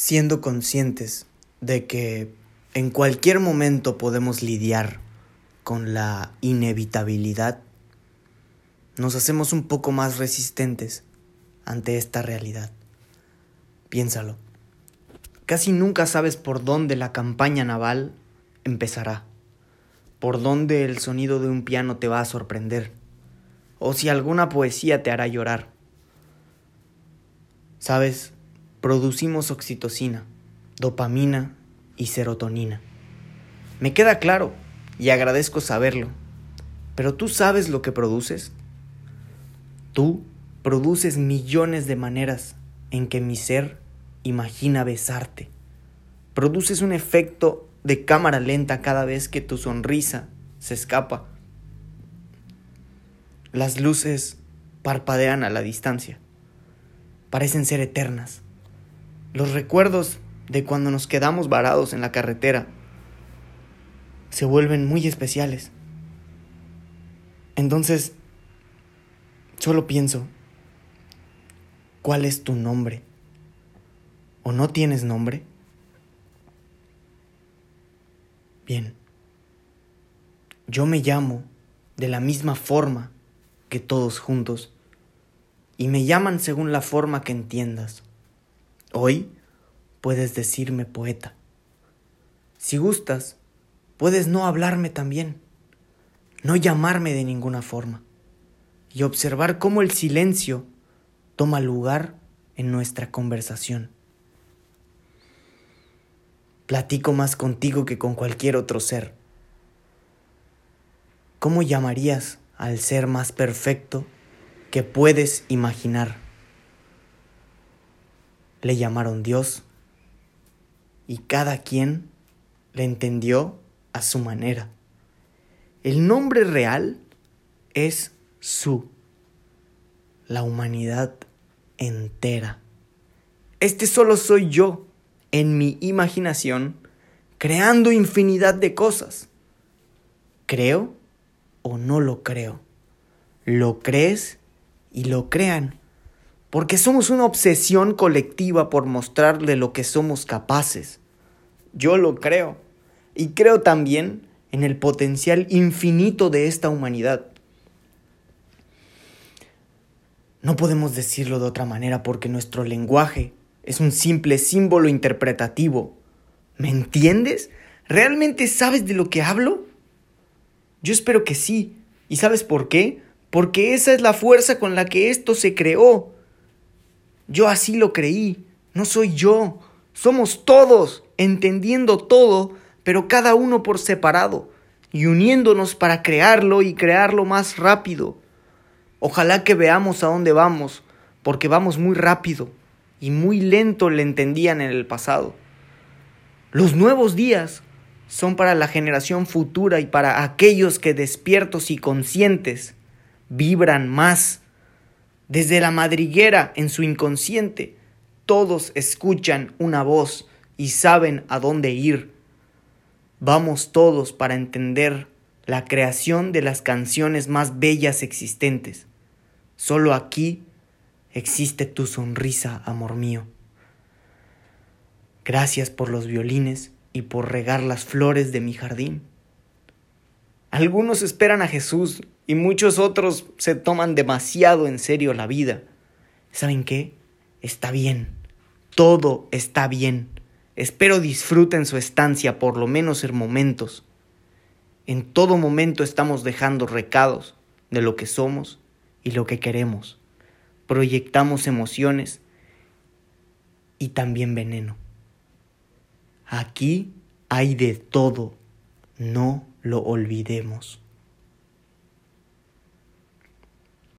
siendo conscientes de que en cualquier momento podemos lidiar con la inevitabilidad, nos hacemos un poco más resistentes ante esta realidad. Piénsalo. Casi nunca sabes por dónde la campaña naval empezará, por dónde el sonido de un piano te va a sorprender, o si alguna poesía te hará llorar. Sabes, producimos oxitocina, dopamina y serotonina. Me queda claro y agradezco saberlo, pero ¿tú sabes lo que produces? Tú produces millones de maneras en que mi ser imagina besarte. Produces un efecto de cámara lenta cada vez que tu sonrisa se escapa. Las luces parpadean a la distancia. Parecen ser eternas. Los recuerdos de cuando nos quedamos varados en la carretera se vuelven muy especiales. Entonces, solo pienso, ¿cuál es tu nombre? ¿O no tienes nombre? Bien, yo me llamo de la misma forma que todos juntos y me llaman según la forma que entiendas. Hoy puedes decirme poeta. Si gustas, puedes no hablarme también, no llamarme de ninguna forma, y observar cómo el silencio toma lugar en nuestra conversación. Platico más contigo que con cualquier otro ser. ¿Cómo llamarías al ser más perfecto que puedes imaginar? Le llamaron Dios y cada quien le entendió a su manera. El nombre real es Su, la humanidad entera. Este solo soy yo, en mi imaginación, creando infinidad de cosas. ¿Creo o no lo creo? ¿Lo crees y lo crean? Porque somos una obsesión colectiva por mostrarle lo que somos capaces. Yo lo creo, y creo también en el potencial infinito de esta humanidad. No podemos decirlo de otra manera porque nuestro lenguaje es un simple símbolo interpretativo. ¿Me entiendes? ¿Realmente sabes de lo que hablo? Yo espero que sí. ¿Y sabes por qué? Porque esa es la fuerza con la que esto se creó. Yo así lo creí. No soy yo. Somos todos, entendiendo todo, pero cada uno por separado, y uniéndonos para crearlo y crearlo más rápido. Ojalá que veamos a dónde vamos, porque vamos muy rápido y muy lento le entendían en el pasado. Los nuevos días son para la generación futura y para aquellos que despiertos y conscientes vibran más desde la madriguera en su inconsciente, todos escuchan una voz y saben a dónde ir. Vamos todos para entender la creación de las canciones más bellas existentes. Solo aquí existe tu sonrisa, amor mío. Gracias por los violines y por regar las flores de mi jardín. Algunos esperan a Jesús y muchos otros se toman demasiado en serio la vida. ¿Saben qué? Está bien. Todo está bien. Espero disfruten su estancia por lo menos en momentos. En todo momento estamos dejando recados de lo que somos y lo que queremos. Proyectamos emociones y también veneno. Aquí hay de todo. No lo olvidemos.